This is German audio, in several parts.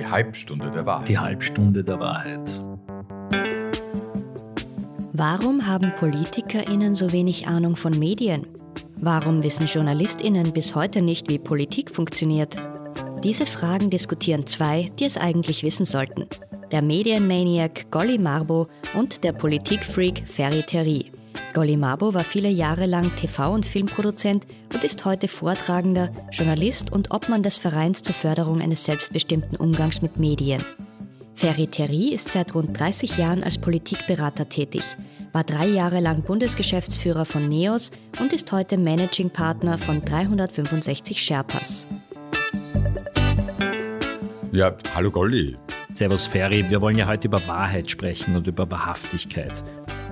Die Halbstunde der Wahrheit. Die Halbstunde der Wahrheit. Warum haben PolitikerInnen so wenig Ahnung von Medien? Warum wissen JournalistInnen bis heute nicht, wie Politik funktioniert? Diese Fragen diskutieren zwei, die es eigentlich wissen sollten. Der Medienmaniac Golly Marbo und der Politikfreak Ferry Terry. Golly Marbo war viele Jahre lang TV- und Filmproduzent und ist heute Vortragender, Journalist und Obmann des Vereins zur Förderung eines selbstbestimmten Umgangs mit Medien. Ferry Terry ist seit rund 30 Jahren als Politikberater tätig, war drei Jahre lang Bundesgeschäftsführer von NEOS und ist heute Managing Partner von 365 Sherpas. Ja, hallo Golli. Servus Ferry, wir wollen ja heute über Wahrheit sprechen und über Wahrhaftigkeit.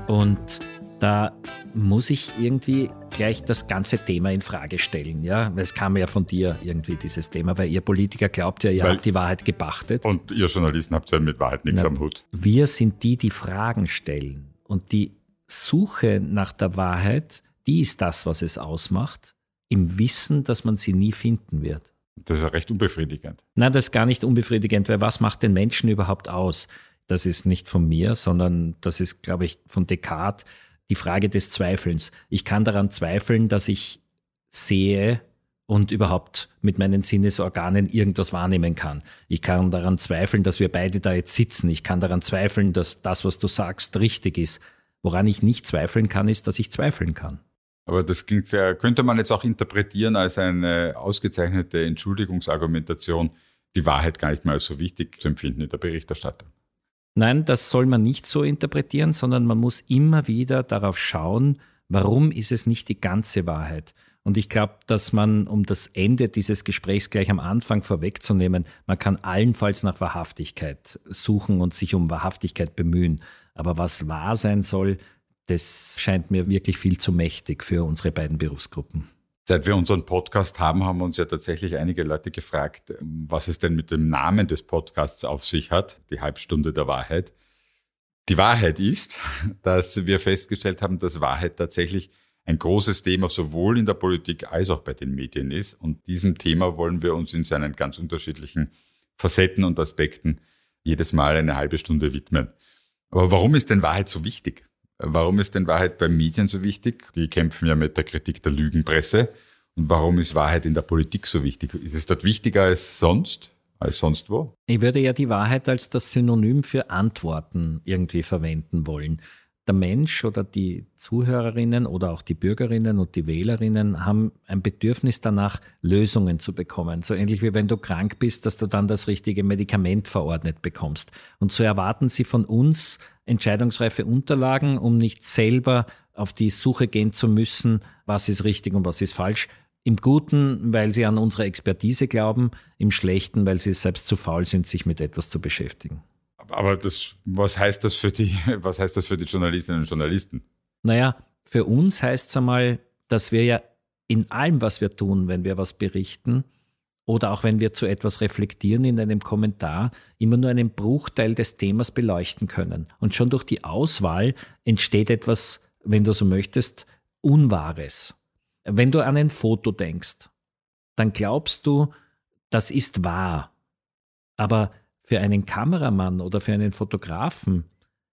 Und da muss ich irgendwie gleich das ganze Thema in Frage stellen, ja, weil es kam ja von dir irgendwie dieses Thema, weil ihr Politiker glaubt ja, ihr weil habt die Wahrheit gepachtet. Und ihr Journalisten habt ja mit Wahrheit nichts Na, am Hut. Wir sind die, die Fragen stellen und die Suche nach der Wahrheit, die ist das, was es ausmacht, im Wissen, dass man sie nie finden wird. Das ist ja recht unbefriedigend. Nein, das ist gar nicht unbefriedigend, weil was macht den Menschen überhaupt aus? Das ist nicht von mir, sondern das ist, glaube ich, von Descartes die Frage des Zweifelns. Ich kann daran zweifeln, dass ich sehe und überhaupt mit meinen Sinnesorganen irgendwas wahrnehmen kann. Ich kann daran zweifeln, dass wir beide da jetzt sitzen. Ich kann daran zweifeln, dass das, was du sagst, richtig ist. Woran ich nicht zweifeln kann, ist, dass ich zweifeln kann. Aber das klingt, könnte man jetzt auch interpretieren als eine ausgezeichnete Entschuldigungsargumentation, die Wahrheit gar nicht mehr als so wichtig zu empfinden in der Berichterstattung. Nein, das soll man nicht so interpretieren, sondern man muss immer wieder darauf schauen, warum ist es nicht die ganze Wahrheit. Und ich glaube, dass man, um das Ende dieses Gesprächs gleich am Anfang vorwegzunehmen, man kann allenfalls nach Wahrhaftigkeit suchen und sich um Wahrhaftigkeit bemühen. Aber was wahr sein soll, das scheint mir wirklich viel zu mächtig für unsere beiden Berufsgruppen. Seit wir unseren Podcast haben, haben uns ja tatsächlich einige Leute gefragt, was es denn mit dem Namen des Podcasts auf sich hat, die Halbstunde der Wahrheit. Die Wahrheit ist, dass wir festgestellt haben, dass Wahrheit tatsächlich ein großes Thema sowohl in der Politik als auch bei den Medien ist. Und diesem Thema wollen wir uns in seinen ganz unterschiedlichen Facetten und Aspekten jedes Mal eine halbe Stunde widmen. Aber warum ist denn Wahrheit so wichtig? Warum ist denn Wahrheit bei Medien so wichtig? Die kämpfen ja mit der Kritik der Lügenpresse. Und warum ist Wahrheit in der Politik so wichtig? Ist es dort wichtiger als sonst? Als sonst wo? Ich würde ja die Wahrheit als das Synonym für Antworten irgendwie verwenden wollen. Der Mensch oder die Zuhörerinnen oder auch die Bürgerinnen und die Wählerinnen haben ein Bedürfnis danach, Lösungen zu bekommen. So ähnlich wie wenn du krank bist, dass du dann das richtige Medikament verordnet bekommst. Und so erwarten sie von uns entscheidungsreife Unterlagen, um nicht selber auf die Suche gehen zu müssen, was ist richtig und was ist falsch. Im Guten, weil sie an unsere Expertise glauben, im Schlechten, weil sie selbst zu faul sind, sich mit etwas zu beschäftigen. Aber das, was heißt das für die, was heißt das für die Journalistinnen und Journalisten? Naja, für uns heißt es einmal, dass wir ja in allem, was wir tun, wenn wir was berichten, oder auch wenn wir zu etwas reflektieren in einem Kommentar, immer nur einen Bruchteil des Themas beleuchten können. Und schon durch die Auswahl entsteht etwas, wenn du so möchtest, Unwahres. Wenn du an ein Foto denkst, dann glaubst du, das ist wahr. Aber für einen Kameramann oder für einen Fotografen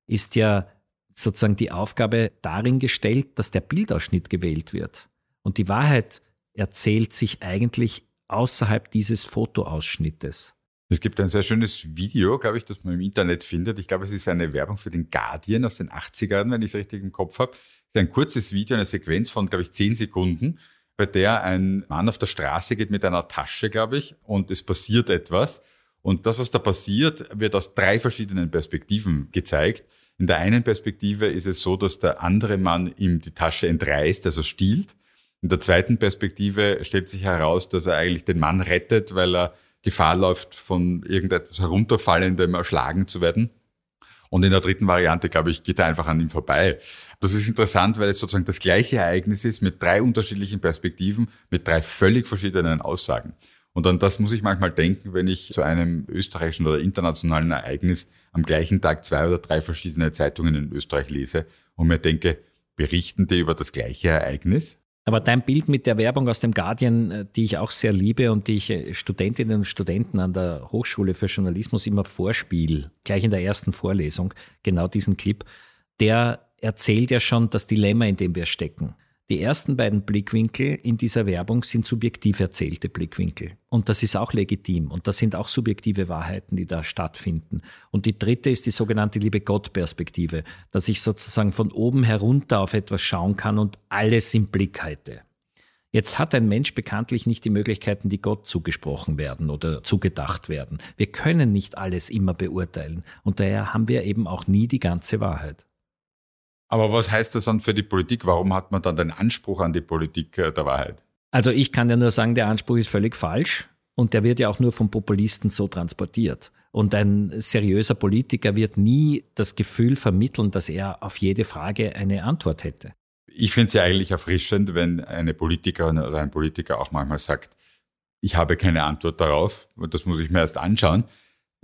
ist ja sozusagen die Aufgabe darin gestellt, dass der Bildausschnitt gewählt wird. Und die Wahrheit erzählt sich eigentlich außerhalb dieses Fotoausschnittes. Es gibt ein sehr schönes Video, glaube ich, das man im Internet findet. Ich glaube, es ist eine Werbung für den Guardian aus den 80ern, wenn ich es richtig im Kopf habe. Es ist ein kurzes Video, eine Sequenz von, glaube ich, zehn Sekunden, bei der ein Mann auf der Straße geht mit einer Tasche, glaube ich, und es passiert etwas. Und das, was da passiert, wird aus drei verschiedenen Perspektiven gezeigt. In der einen Perspektive ist es so, dass der andere Mann ihm die Tasche entreißt, also stiehlt. In der zweiten Perspektive stellt sich heraus, dass er eigentlich den Mann rettet, weil er Gefahr läuft, von irgendetwas herunterfallendem erschlagen zu werden. Und in der dritten Variante, glaube ich, geht er einfach an ihm vorbei. Das ist interessant, weil es sozusagen das gleiche Ereignis ist mit drei unterschiedlichen Perspektiven, mit drei völlig verschiedenen Aussagen. Und an das muss ich manchmal denken, wenn ich zu einem österreichischen oder internationalen Ereignis am gleichen Tag zwei oder drei verschiedene Zeitungen in Österreich lese und mir denke, berichten die über das gleiche Ereignis? Aber dein Bild mit der Werbung aus dem Guardian, äh, die ich auch sehr liebe und die ich äh, Studentinnen und Studenten an der Hochschule für Journalismus immer vorspiele, gleich in der ersten Vorlesung, genau diesen Clip, der erzählt ja schon das Dilemma, in dem wir stecken. Die ersten beiden Blickwinkel in dieser Werbung sind subjektiv erzählte Blickwinkel. Und das ist auch legitim. Und das sind auch subjektive Wahrheiten, die da stattfinden. Und die dritte ist die sogenannte Liebe Gott-Perspektive, dass ich sozusagen von oben herunter auf etwas schauen kann und alles im Blick halte. Jetzt hat ein Mensch bekanntlich nicht die Möglichkeiten, die Gott zugesprochen werden oder zugedacht werden. Wir können nicht alles immer beurteilen. Und daher haben wir eben auch nie die ganze Wahrheit. Aber was heißt das dann für die Politik? Warum hat man dann den Anspruch an die Politik äh, der Wahrheit? Also ich kann ja nur sagen, der Anspruch ist völlig falsch und der wird ja auch nur von Populisten so transportiert. Und ein seriöser Politiker wird nie das Gefühl vermitteln, dass er auf jede Frage eine Antwort hätte. Ich finde es ja eigentlich erfrischend, wenn eine Politikerin oder ein Politiker auch manchmal sagt, ich habe keine Antwort darauf, das muss ich mir erst anschauen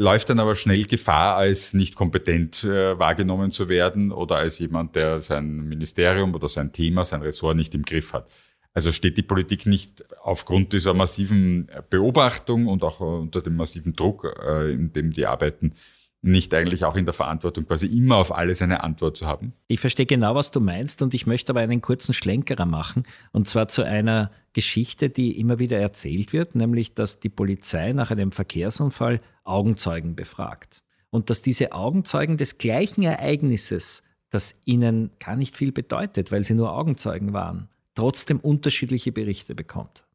läuft dann aber schnell Gefahr, als nicht kompetent äh, wahrgenommen zu werden oder als jemand, der sein Ministerium oder sein Thema, sein Ressort nicht im Griff hat. Also steht die Politik nicht aufgrund dieser massiven Beobachtung und auch unter dem massiven Druck, äh, in dem die arbeiten, nicht eigentlich auch in der Verantwortung, quasi immer auf alles eine Antwort zu haben? Ich verstehe genau, was du meinst und ich möchte aber einen kurzen Schlenkerer machen und zwar zu einer Geschichte, die immer wieder erzählt wird, nämlich dass die Polizei nach einem Verkehrsunfall Augenzeugen befragt und dass diese Augenzeugen des gleichen Ereignisses, das ihnen gar nicht viel bedeutet, weil sie nur Augenzeugen waren, trotzdem unterschiedliche Berichte bekommt.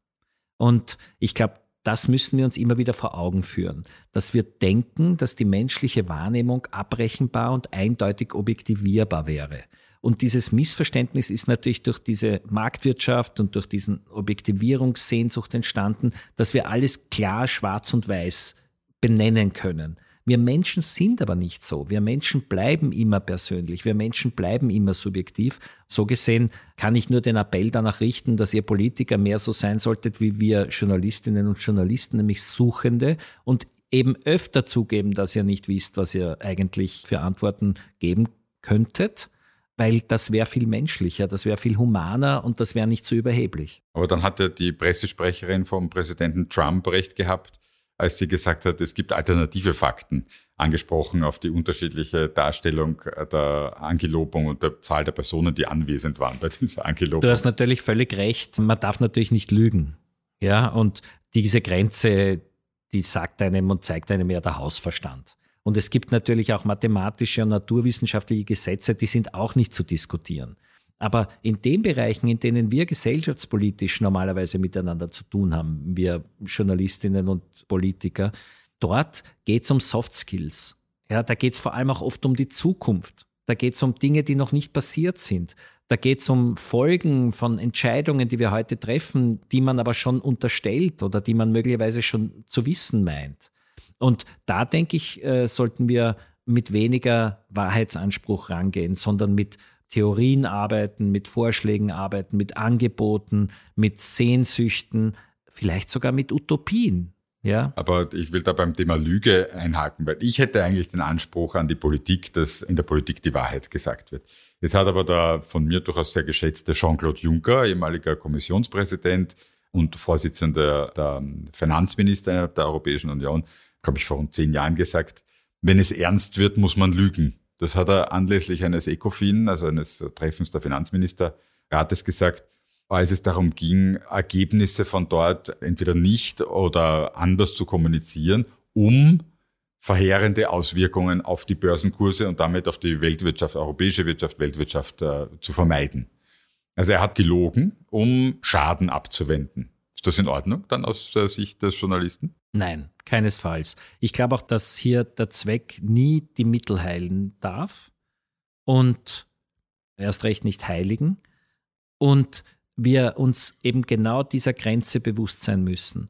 Und ich glaube, das müssen wir uns immer wieder vor Augen führen, dass wir denken, dass die menschliche Wahrnehmung abrechenbar und eindeutig objektivierbar wäre. Und dieses Missverständnis ist natürlich durch diese Marktwirtschaft und durch diesen Objektivierungssehnsucht entstanden, dass wir alles klar schwarz und weiß benennen können. Wir Menschen sind aber nicht so. Wir Menschen bleiben immer persönlich. Wir Menschen bleiben immer subjektiv. So gesehen kann ich nur den Appell danach richten, dass ihr Politiker mehr so sein solltet wie wir Journalistinnen und Journalisten, nämlich Suchende und eben öfter zugeben, dass ihr nicht wisst, was ihr eigentlich für Antworten geben könntet weil das wäre viel menschlicher, das wäre viel humaner und das wäre nicht so überheblich. Aber dann hat ja die Pressesprecherin vom Präsidenten Trump recht gehabt, als sie gesagt hat, es gibt alternative Fakten, angesprochen auf die unterschiedliche Darstellung der Angelobung und der Zahl der Personen, die anwesend waren bei dieser Angelobung. Du hast natürlich völlig recht. Man darf natürlich nicht lügen. Ja, und diese Grenze, die sagt einem und zeigt einem ja der Hausverstand. Und es gibt natürlich auch mathematische und naturwissenschaftliche Gesetze, die sind auch nicht zu diskutieren. Aber in den Bereichen, in denen wir gesellschaftspolitisch normalerweise miteinander zu tun haben, wir Journalistinnen und Politiker, dort geht es um Soft Skills. Ja, da geht es vor allem auch oft um die Zukunft. Da geht es um Dinge, die noch nicht passiert sind. Da geht es um Folgen von Entscheidungen, die wir heute treffen, die man aber schon unterstellt oder die man möglicherweise schon zu wissen meint. Und da denke ich, äh, sollten wir mit weniger Wahrheitsanspruch rangehen, sondern mit Theorien arbeiten, mit Vorschlägen arbeiten, mit Angeboten, mit Sehnsüchten, vielleicht sogar mit Utopien. Ja. Aber ich will da beim Thema Lüge einhaken, weil ich hätte eigentlich den Anspruch an die Politik, dass in der Politik die Wahrheit gesagt wird. Jetzt hat aber der von mir durchaus sehr geschätzte Jean-Claude Juncker, ehemaliger Kommissionspräsident und Vorsitzender der Finanzminister der Europäischen Union, glaube ich, vor rund zehn Jahren gesagt, wenn es ernst wird, muss man lügen. Das hat er anlässlich eines ECOFIN, also eines Treffens der Finanzministerrates gesagt, als es darum ging, Ergebnisse von dort entweder nicht oder anders zu kommunizieren, um verheerende Auswirkungen auf die Börsenkurse und damit auf die Weltwirtschaft, europäische Wirtschaft, Weltwirtschaft äh, zu vermeiden. Also er hat gelogen, um Schaden abzuwenden. Ist das in Ordnung dann aus der Sicht des Journalisten? Nein, keinesfalls. Ich glaube auch, dass hier der Zweck nie die Mittel heilen darf und erst recht nicht heiligen und wir uns eben genau dieser Grenze bewusst sein müssen.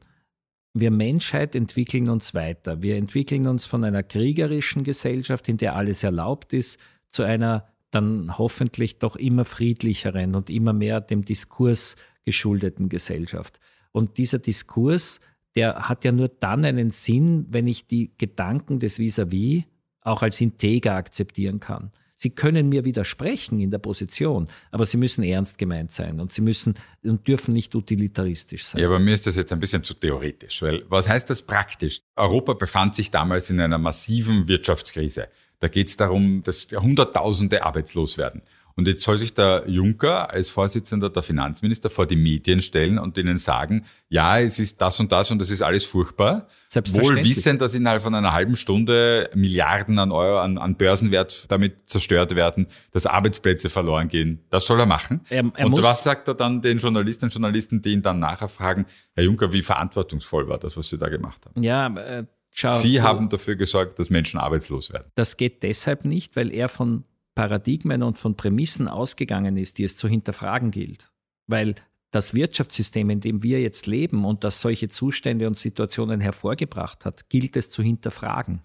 Wir Menschheit entwickeln uns weiter. Wir entwickeln uns von einer kriegerischen Gesellschaft, in der alles erlaubt ist, zu einer dann hoffentlich doch immer friedlicheren und immer mehr dem Diskurs geschuldeten Gesellschaft. Und dieser Diskurs der hat ja nur dann einen Sinn, wenn ich die Gedanken des Vis-à-vis -vis auch als integer akzeptieren kann. Sie können mir widersprechen in der Position, aber sie müssen ernst gemeint sein und sie müssen und dürfen nicht utilitaristisch sein. Ja, aber mir ist das jetzt ein bisschen zu theoretisch, weil was heißt das praktisch? Europa befand sich damals in einer massiven Wirtschaftskrise. Da geht es darum, dass Hunderttausende arbeitslos werden. Und jetzt soll sich der Juncker als Vorsitzender der Finanzminister vor die Medien stellen und ihnen sagen, ja, es ist das und das und das ist alles furchtbar. Wohl wissen, dass innerhalb von einer halben Stunde Milliarden an Euro an, an Börsenwert damit zerstört werden, dass Arbeitsplätze verloren gehen. Das soll er machen. Er, er und was sagt er dann den Journalistinnen und Journalisten, die ihn dann nachher fragen, Herr Juncker, wie verantwortungsvoll war das, was Sie da gemacht haben? Ja, äh, schau, Sie haben dafür gesorgt, dass Menschen arbeitslos werden. Das geht deshalb nicht, weil er von Paradigmen und von Prämissen ausgegangen ist, die es zu hinterfragen gilt. Weil das Wirtschaftssystem, in dem wir jetzt leben und das solche Zustände und Situationen hervorgebracht hat, gilt es zu hinterfragen.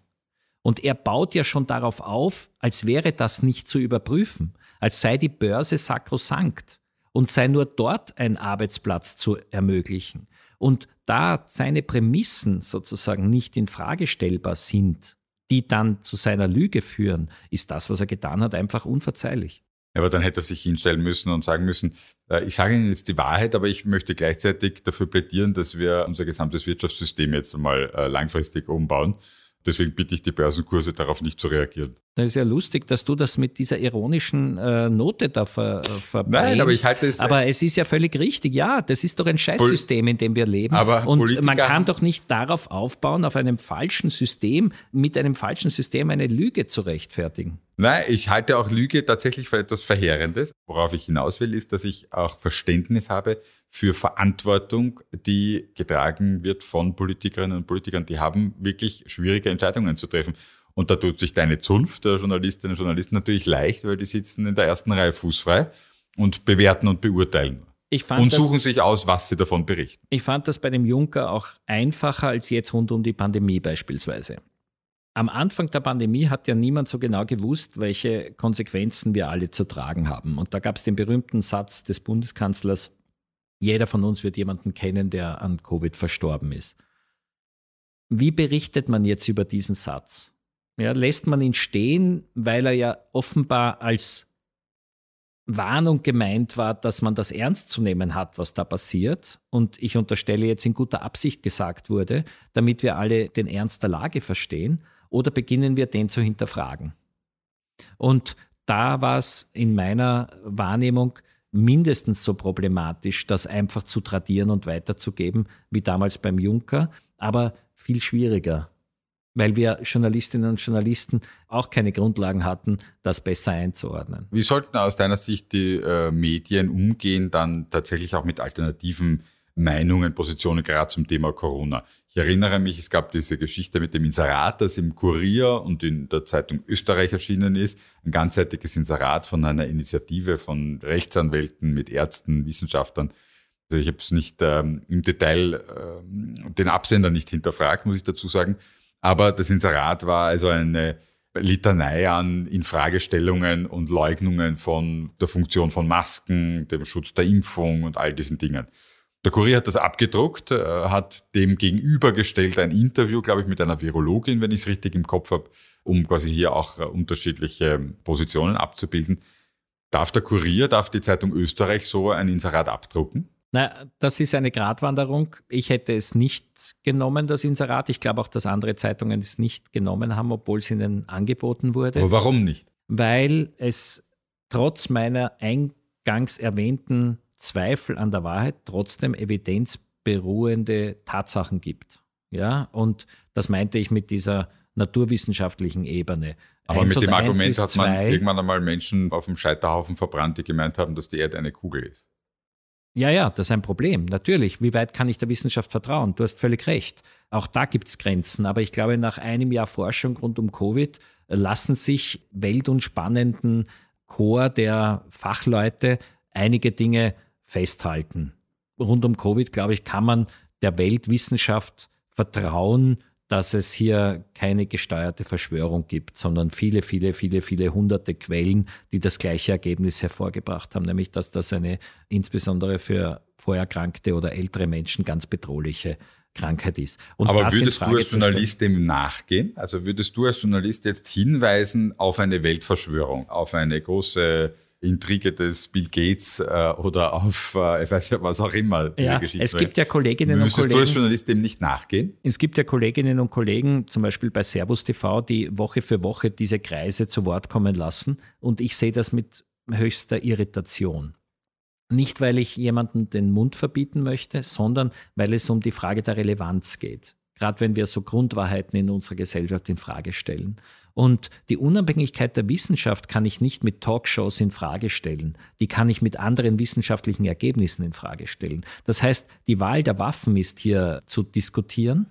Und er baut ja schon darauf auf, als wäre das nicht zu überprüfen, als sei die Börse sakrosankt und sei nur dort ein Arbeitsplatz zu ermöglichen. Und da seine Prämissen sozusagen nicht in Frage stellbar sind, die dann zu seiner Lüge führen, ist das, was er getan hat, einfach unverzeihlich. Aber dann hätte er sich hinstellen müssen und sagen müssen, äh, ich sage Ihnen jetzt die Wahrheit, aber ich möchte gleichzeitig dafür plädieren, dass wir unser gesamtes Wirtschaftssystem jetzt einmal äh, langfristig umbauen. Deswegen bitte ich die Börsenkurse darauf nicht zu reagieren. Das ist ja lustig, dass du das mit dieser ironischen äh, Note da ver, äh, verbringst. Nein, aber ich halte es. Aber es ist ja völlig richtig. Ja, das ist doch ein Scheißsystem, in dem wir leben. Aber Und Politiker man kann doch nicht darauf aufbauen, auf einem falschen System, mit einem falschen System eine Lüge zu rechtfertigen. Nein, ich halte auch Lüge tatsächlich für etwas Verheerendes. Worauf ich hinaus will, ist, dass ich auch Verständnis habe für Verantwortung, die getragen wird von Politikerinnen und Politikern. Die haben wirklich schwierige Entscheidungen zu treffen. Und da tut sich deine Zunft der Journalistinnen und Journalisten natürlich leicht, weil die sitzen in der ersten Reihe fußfrei und bewerten und beurteilen. und suchen das, sich aus, was sie davon berichten. Ich fand das bei dem Juncker auch einfacher als jetzt rund um die Pandemie beispielsweise. Am Anfang der Pandemie hat ja niemand so genau gewusst, welche Konsequenzen wir alle zu tragen haben. Und da gab es den berühmten Satz des Bundeskanzlers, jeder von uns wird jemanden kennen, der an Covid verstorben ist. Wie berichtet man jetzt über diesen Satz? Ja, lässt man ihn stehen, weil er ja offenbar als Warnung gemeint war, dass man das ernst zu nehmen hat, was da passiert. Und ich unterstelle jetzt in guter Absicht gesagt wurde, damit wir alle den Ernst der Lage verstehen. Oder beginnen wir den zu hinterfragen? Und da war es in meiner Wahrnehmung mindestens so problematisch, das einfach zu tradieren und weiterzugeben, wie damals beim Juncker, aber viel schwieriger weil wir Journalistinnen und Journalisten auch keine Grundlagen hatten, das besser einzuordnen. Wie sollten aus deiner Sicht die äh, Medien umgehen, dann tatsächlich auch mit alternativen Meinungen, Positionen, gerade zum Thema Corona? Ich erinnere mich, es gab diese Geschichte mit dem Inserat, das im Kurier und in der Zeitung Österreich erschienen ist. Ein ganzseitiges Inserat von einer Initiative von Rechtsanwälten mit Ärzten, Wissenschaftlern. Also ich habe es nicht ähm, im Detail, äh, den Absender nicht hinterfragt, muss ich dazu sagen. Aber das Inserat war also eine Litanei an Infragestellungen und Leugnungen von der Funktion von Masken, dem Schutz der Impfung und all diesen Dingen. Der Kurier hat das abgedruckt, äh, hat dem gegenübergestellt ein Interview, glaube ich, mit einer Virologin, wenn ich es richtig im Kopf habe, um quasi hier auch äh, unterschiedliche Positionen abzubilden. Darf der Kurier, darf die Zeitung Österreich so ein Inserat abdrucken? Na, das ist eine Gratwanderung. Ich hätte es nicht genommen, das Inserat. Ich glaube auch, dass andere Zeitungen es nicht genommen haben, obwohl es ihnen angeboten wurde. Aber warum nicht? Weil es trotz meiner eingangs erwähnten Zweifel an der Wahrheit trotzdem evidenzberuhende Tatsachen gibt. Ja, und das meinte ich mit dieser naturwissenschaftlichen Ebene. Aber eins mit dem Argument hat man zwei. irgendwann einmal Menschen auf dem Scheiterhaufen verbrannt, die gemeint haben, dass die Erde eine Kugel ist. Ja, ja, das ist ein Problem. Natürlich. Wie weit kann ich der Wissenschaft vertrauen? Du hast völlig recht. Auch da gibt es Grenzen. Aber ich glaube, nach einem Jahr Forschung rund um Covid lassen sich welt- und spannenden Chor der Fachleute einige Dinge festhalten. Rund um Covid, glaube ich, kann man der Weltwissenschaft vertrauen, dass es hier keine gesteuerte Verschwörung gibt, sondern viele, viele, viele, viele hunderte Quellen, die das gleiche Ergebnis hervorgebracht haben, nämlich dass das eine insbesondere für vorerkrankte oder ältere Menschen ganz bedrohliche Krankheit ist. Und Aber würdest du als Journalist dem nachgehen? Also würdest du als Journalist jetzt hinweisen auf eine Weltverschwörung, auf eine große Intrige des Bill Gates äh, oder auf, äh, ich weiß ja, was auch immer. Ja, es gibt ja Kolleginnen und Kollegen. du als Journalist dem nicht nachgehen? Es gibt ja Kolleginnen und Kollegen, zum Beispiel bei Servus TV, die Woche für Woche diese Kreise zu Wort kommen lassen. Und ich sehe das mit höchster Irritation. Nicht, weil ich jemanden den Mund verbieten möchte, sondern weil es um die Frage der Relevanz geht. Gerade wenn wir so Grundwahrheiten in unserer Gesellschaft in Frage stellen. Und die Unabhängigkeit der Wissenschaft kann ich nicht mit Talkshows in Frage stellen. Die kann ich mit anderen wissenschaftlichen Ergebnissen in Frage stellen. Das heißt, die Wahl der Waffen ist hier zu diskutieren.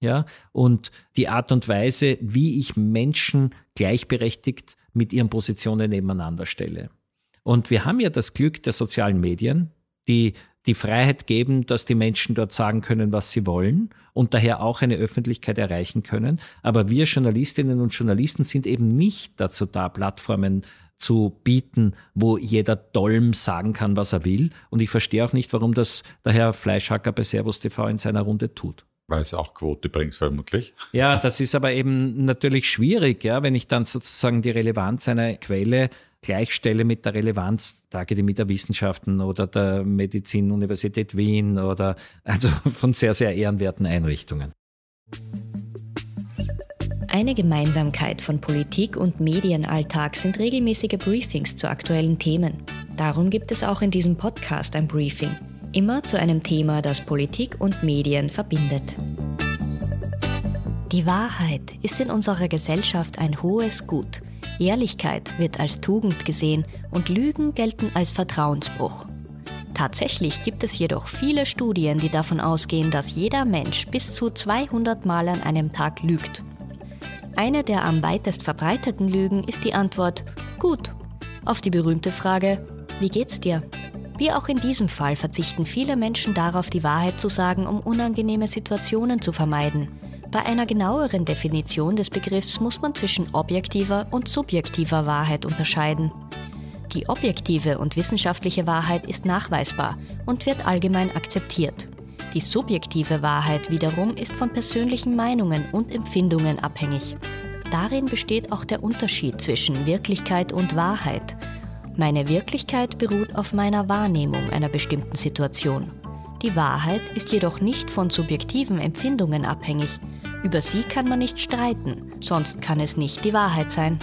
Ja, und die Art und Weise, wie ich Menschen gleichberechtigt mit ihren Positionen nebeneinander stelle. Und wir haben ja das Glück der sozialen Medien, die die Freiheit geben, dass die Menschen dort sagen können, was sie wollen und daher auch eine Öffentlichkeit erreichen können. Aber wir Journalistinnen und Journalisten sind eben nicht dazu da, Plattformen zu bieten, wo jeder Dolm sagen kann, was er will. Und ich verstehe auch nicht, warum das der Herr Fleischhacker bei Servus TV in seiner Runde tut. Weil es auch Quote bringt, vermutlich. Ja, das ist aber eben natürlich schwierig, ja, wenn ich dann sozusagen die Relevanz einer Quelle gleichstelle mit der Relevanz der Akademie der Wissenschaften oder der Medizin-Universität Wien oder also von sehr, sehr ehrenwerten Einrichtungen. Eine Gemeinsamkeit von Politik und Medienalltag sind regelmäßige Briefings zu aktuellen Themen. Darum gibt es auch in diesem Podcast ein Briefing, immer zu einem Thema, das Politik und Medien verbindet. Die Wahrheit ist in unserer Gesellschaft ein hohes Gut – Ehrlichkeit wird als Tugend gesehen und Lügen gelten als Vertrauensbruch. Tatsächlich gibt es jedoch viele Studien, die davon ausgehen, dass jeder Mensch bis zu 200 Mal an einem Tag lügt. Eine der am weitest verbreiteten Lügen ist die Antwort gut auf die berühmte Frage Wie geht's dir? Wie auch in diesem Fall verzichten viele Menschen darauf, die Wahrheit zu sagen, um unangenehme Situationen zu vermeiden. Bei einer genaueren Definition des Begriffs muss man zwischen objektiver und subjektiver Wahrheit unterscheiden. Die objektive und wissenschaftliche Wahrheit ist nachweisbar und wird allgemein akzeptiert. Die subjektive Wahrheit wiederum ist von persönlichen Meinungen und Empfindungen abhängig. Darin besteht auch der Unterschied zwischen Wirklichkeit und Wahrheit. Meine Wirklichkeit beruht auf meiner Wahrnehmung einer bestimmten Situation. Die Wahrheit ist jedoch nicht von subjektiven Empfindungen abhängig, über sie kann man nicht streiten, sonst kann es nicht die Wahrheit sein.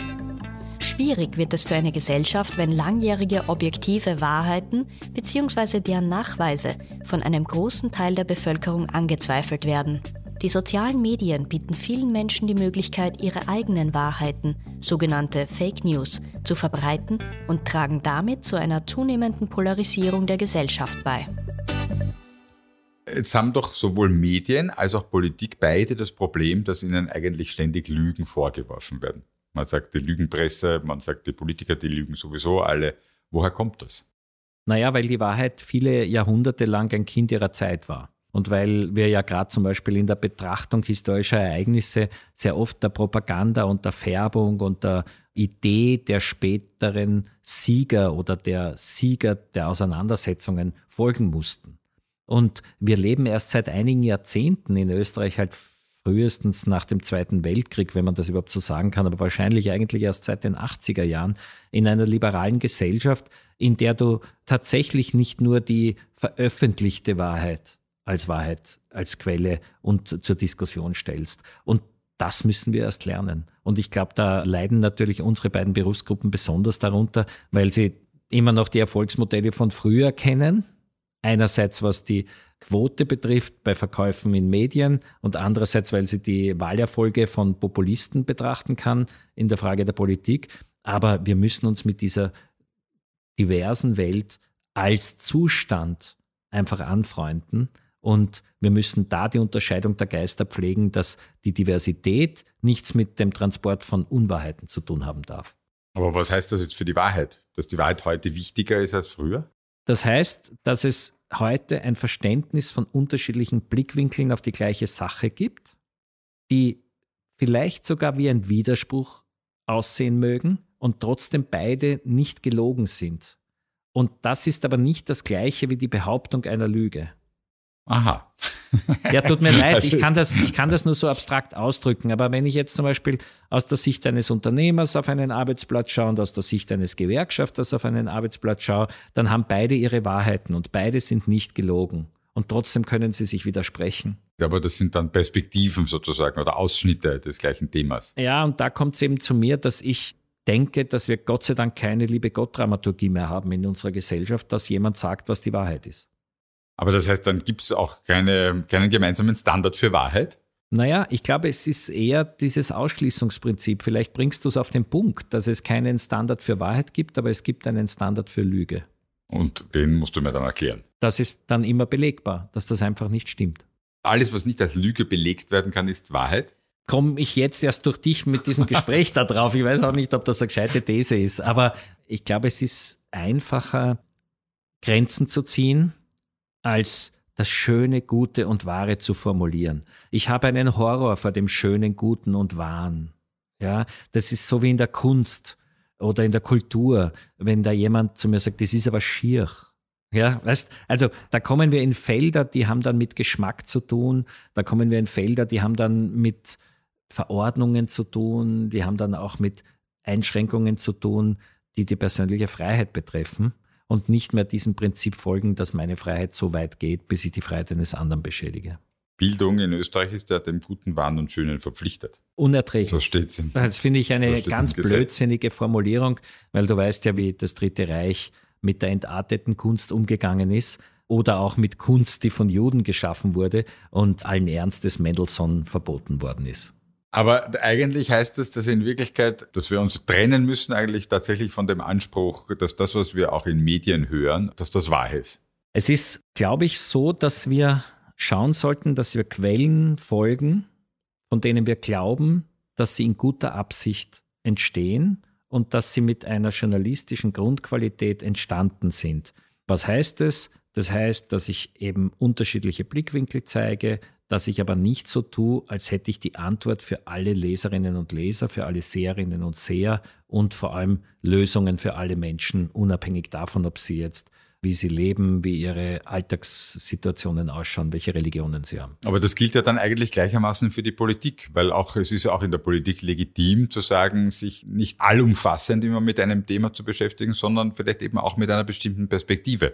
Schwierig wird es für eine Gesellschaft, wenn langjährige objektive Wahrheiten bzw. deren Nachweise von einem großen Teil der Bevölkerung angezweifelt werden. Die sozialen Medien bieten vielen Menschen die Möglichkeit, ihre eigenen Wahrheiten, sogenannte Fake News, zu verbreiten und tragen damit zu einer zunehmenden Polarisierung der Gesellschaft bei. Jetzt haben doch sowohl Medien als auch Politik beide das Problem, dass ihnen eigentlich ständig Lügen vorgeworfen werden. Man sagt die Lügenpresse, man sagt die Politiker, die lügen sowieso alle. Woher kommt das? Naja, weil die Wahrheit viele Jahrhunderte lang ein Kind ihrer Zeit war. Und weil wir ja gerade zum Beispiel in der Betrachtung historischer Ereignisse sehr oft der Propaganda und der Färbung und der Idee der späteren Sieger oder der Sieger der Auseinandersetzungen folgen mussten. Und wir leben erst seit einigen Jahrzehnten in Österreich halt frühestens nach dem Zweiten Weltkrieg, wenn man das überhaupt so sagen kann, aber wahrscheinlich eigentlich erst seit den 80er Jahren in einer liberalen Gesellschaft, in der du tatsächlich nicht nur die veröffentlichte Wahrheit als Wahrheit, als Quelle und zur Diskussion stellst. Und das müssen wir erst lernen. Und ich glaube, da leiden natürlich unsere beiden Berufsgruppen besonders darunter, weil sie immer noch die Erfolgsmodelle von früher kennen, Einerseits was die Quote betrifft bei Verkäufen in Medien und andererseits, weil sie die Wahlerfolge von Populisten betrachten kann in der Frage der Politik. Aber wir müssen uns mit dieser diversen Welt als Zustand einfach anfreunden. Und wir müssen da die Unterscheidung der Geister pflegen, dass die Diversität nichts mit dem Transport von Unwahrheiten zu tun haben darf. Aber was heißt das jetzt für die Wahrheit? Dass die Wahrheit heute wichtiger ist als früher? Das heißt, dass es heute ein Verständnis von unterschiedlichen Blickwinkeln auf die gleiche Sache gibt, die vielleicht sogar wie ein Widerspruch aussehen mögen und trotzdem beide nicht gelogen sind. Und das ist aber nicht das gleiche wie die Behauptung einer Lüge. Aha. Ja, tut mir leid, also ich kann, das, ich kann das nur so abstrakt ausdrücken. Aber wenn ich jetzt zum Beispiel aus der Sicht eines Unternehmers auf einen Arbeitsplatz schaue und aus der Sicht eines Gewerkschafters auf einen Arbeitsplatz schaue, dann haben beide ihre Wahrheiten und beide sind nicht gelogen. Und trotzdem können sie sich widersprechen. Aber das sind dann Perspektiven sozusagen oder Ausschnitte des gleichen Themas. Ja, und da kommt es eben zu mir, dass ich denke, dass wir Gott sei Dank keine liebe Gott-Dramaturgie mehr haben in unserer Gesellschaft, dass jemand sagt, was die Wahrheit ist. Aber das heißt, dann gibt es auch keine, keinen gemeinsamen Standard für Wahrheit? Naja, ich glaube, es ist eher dieses Ausschließungsprinzip. Vielleicht bringst du es auf den Punkt, dass es keinen Standard für Wahrheit gibt, aber es gibt einen Standard für Lüge. Und den musst du mir dann erklären. Das ist dann immer belegbar, dass das einfach nicht stimmt. Alles, was nicht als Lüge belegt werden kann, ist Wahrheit? Komme ich jetzt erst durch dich mit diesem Gespräch da drauf. Ich weiß auch nicht, ob das eine gescheite These ist, aber ich glaube, es ist einfacher, Grenzen zu ziehen, als das Schöne, Gute und Wahre zu formulieren. Ich habe einen Horror vor dem Schönen, Guten und Wahren. Ja, das ist so wie in der Kunst oder in der Kultur, wenn da jemand zu mir sagt, das ist aber schier. Ja, weißt, also da kommen wir in Felder, die haben dann mit Geschmack zu tun, da kommen wir in Felder, die haben dann mit Verordnungen zu tun, die haben dann auch mit Einschränkungen zu tun, die die persönliche Freiheit betreffen und nicht mehr diesem Prinzip folgen, dass meine Freiheit so weit geht, bis ich die Freiheit eines anderen beschädige. Bildung in Österreich ist ja dem Guten, Wahn und Schönen verpflichtet. Unerträglich. So steht es. Das finde ich eine so ganz blödsinnige Formulierung, weil du weißt ja, wie das Dritte Reich mit der entarteten Kunst umgegangen ist oder auch mit Kunst, die von Juden geschaffen wurde und allen Ernstes Mendelssohn verboten worden ist. Aber eigentlich heißt das, dass in Wirklichkeit, dass wir uns trennen müssen eigentlich tatsächlich von dem Anspruch, dass das, was wir auch in Medien hören, dass das wahr ist. Es ist, glaube ich, so, dass wir schauen sollten, dass wir Quellen folgen, von denen wir glauben, dass sie in guter Absicht entstehen und dass sie mit einer journalistischen Grundqualität entstanden sind. Was heißt es? Das heißt, dass ich eben unterschiedliche Blickwinkel zeige, dass ich aber nicht so tue, als hätte ich die Antwort für alle Leserinnen und Leser, für alle Seherinnen und Seher und vor allem Lösungen für alle Menschen, unabhängig davon, ob sie jetzt wie sie leben, wie ihre Alltagssituationen ausschauen, welche Religionen sie haben. Aber das gilt ja dann eigentlich gleichermaßen für die Politik, weil auch es ist ja auch in der Politik legitim zu sagen, sich nicht allumfassend immer mit einem Thema zu beschäftigen, sondern vielleicht eben auch mit einer bestimmten Perspektive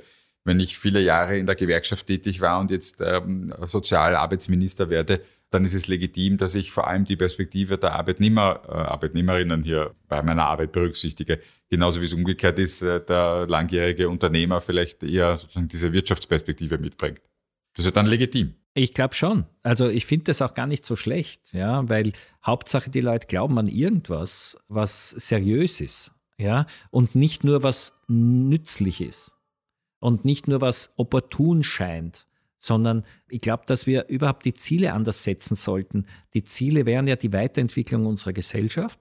wenn ich viele Jahre in der Gewerkschaft tätig war und jetzt ähm, Sozialarbeitsminister werde, dann ist es legitim, dass ich vor allem die Perspektive der Arbeitnehmer, äh, Arbeitnehmerinnen hier bei meiner Arbeit berücksichtige. Genauso wie es umgekehrt ist, äh, der langjährige Unternehmer vielleicht eher sozusagen diese Wirtschaftsperspektive mitbringt. Das ist ja dann legitim. Ich glaube schon. Also ich finde das auch gar nicht so schlecht, ja, weil Hauptsache die Leute glauben an irgendwas, was seriös ist, ja, und nicht nur was nützlich ist und nicht nur was opportun scheint, sondern ich glaube, dass wir überhaupt die Ziele anders setzen sollten. Die Ziele wären ja die Weiterentwicklung unserer Gesellschaft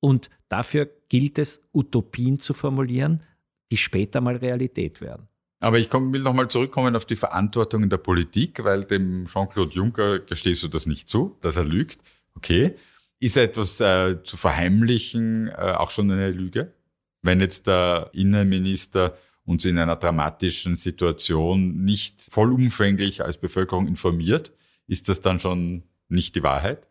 und dafür gilt es, Utopien zu formulieren, die später mal Realität werden. Aber ich komm, will nochmal zurückkommen auf die Verantwortung in der Politik, weil dem Jean-Claude Juncker gestehst du das nicht zu, dass er lügt. Okay. Ist etwas äh, zu verheimlichen äh, auch schon eine Lüge? Wenn jetzt der Innenminister uns in einer dramatischen Situation nicht vollumfänglich als Bevölkerung informiert, ist das dann schon nicht die Wahrheit?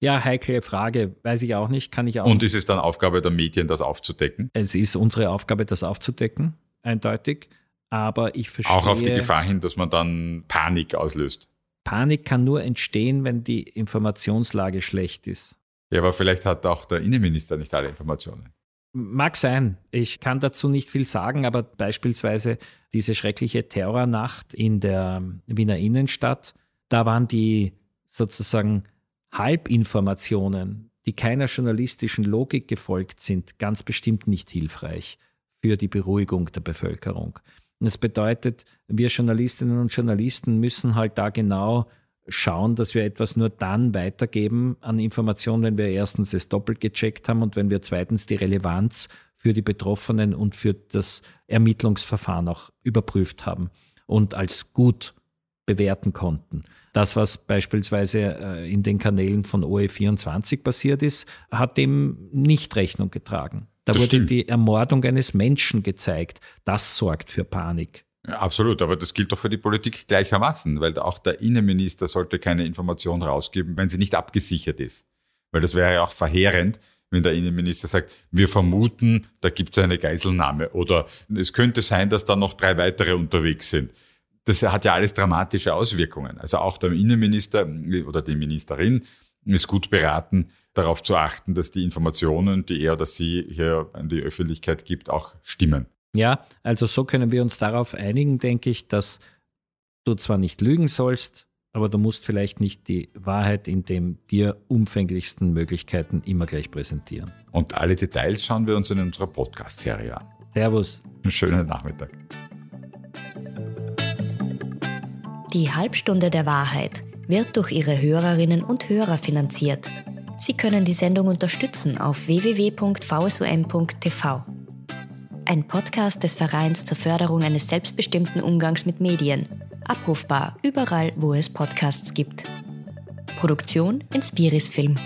Ja, heikle Frage, weiß ich auch nicht, kann ich auch. Und ist es dann Aufgabe der Medien, das aufzudecken? Es ist unsere Aufgabe, das aufzudecken, eindeutig. Aber ich verstehe. Auch auf die Gefahr hin, dass man dann Panik auslöst. Panik kann nur entstehen, wenn die Informationslage schlecht ist. Ja, aber vielleicht hat auch der Innenminister nicht alle Informationen. Mag sein. Ich kann dazu nicht viel sagen, aber beispielsweise diese schreckliche Terrornacht in der Wiener Innenstadt, da waren die sozusagen Halbinformationen, die keiner journalistischen Logik gefolgt sind, ganz bestimmt nicht hilfreich für die Beruhigung der Bevölkerung. Das bedeutet, wir Journalistinnen und Journalisten müssen halt da genau schauen, dass wir etwas nur dann weitergeben an Informationen, wenn wir erstens es doppelt gecheckt haben und wenn wir zweitens die Relevanz für die Betroffenen und für das Ermittlungsverfahren auch überprüft haben und als gut bewerten konnten. Das, was beispielsweise äh, in den Kanälen von OE24 passiert ist, hat dem nicht Rechnung getragen. Da das wurde stimmt. die Ermordung eines Menschen gezeigt. Das sorgt für Panik. Absolut, aber das gilt doch für die Politik gleichermaßen, weil auch der Innenminister sollte keine Information rausgeben, wenn sie nicht abgesichert ist. Weil das wäre ja auch verheerend, wenn der Innenminister sagt, wir vermuten, da gibt es eine Geiselnahme oder es könnte sein, dass da noch drei weitere unterwegs sind. Das hat ja alles dramatische Auswirkungen. Also auch der Innenminister oder die Ministerin ist gut beraten, darauf zu achten, dass die Informationen, die er oder sie hier an die Öffentlichkeit gibt, auch stimmen. Ja, also so können wir uns darauf einigen, denke ich, dass du zwar nicht lügen sollst, aber du musst vielleicht nicht die Wahrheit in den dir umfänglichsten Möglichkeiten immer gleich präsentieren. Und alle Details schauen wir uns in unserer Podcast-Serie an. Servus. Einen schönen Nachmittag. Die Halbstunde der Wahrheit wird durch ihre Hörerinnen und Hörer finanziert. Sie können die Sendung unterstützen auf www.vsum.tv. Ein Podcast des Vereins zur Förderung eines selbstbestimmten Umgangs mit Medien. Abrufbar überall, wo es Podcasts gibt. Produktion Inspiris Film.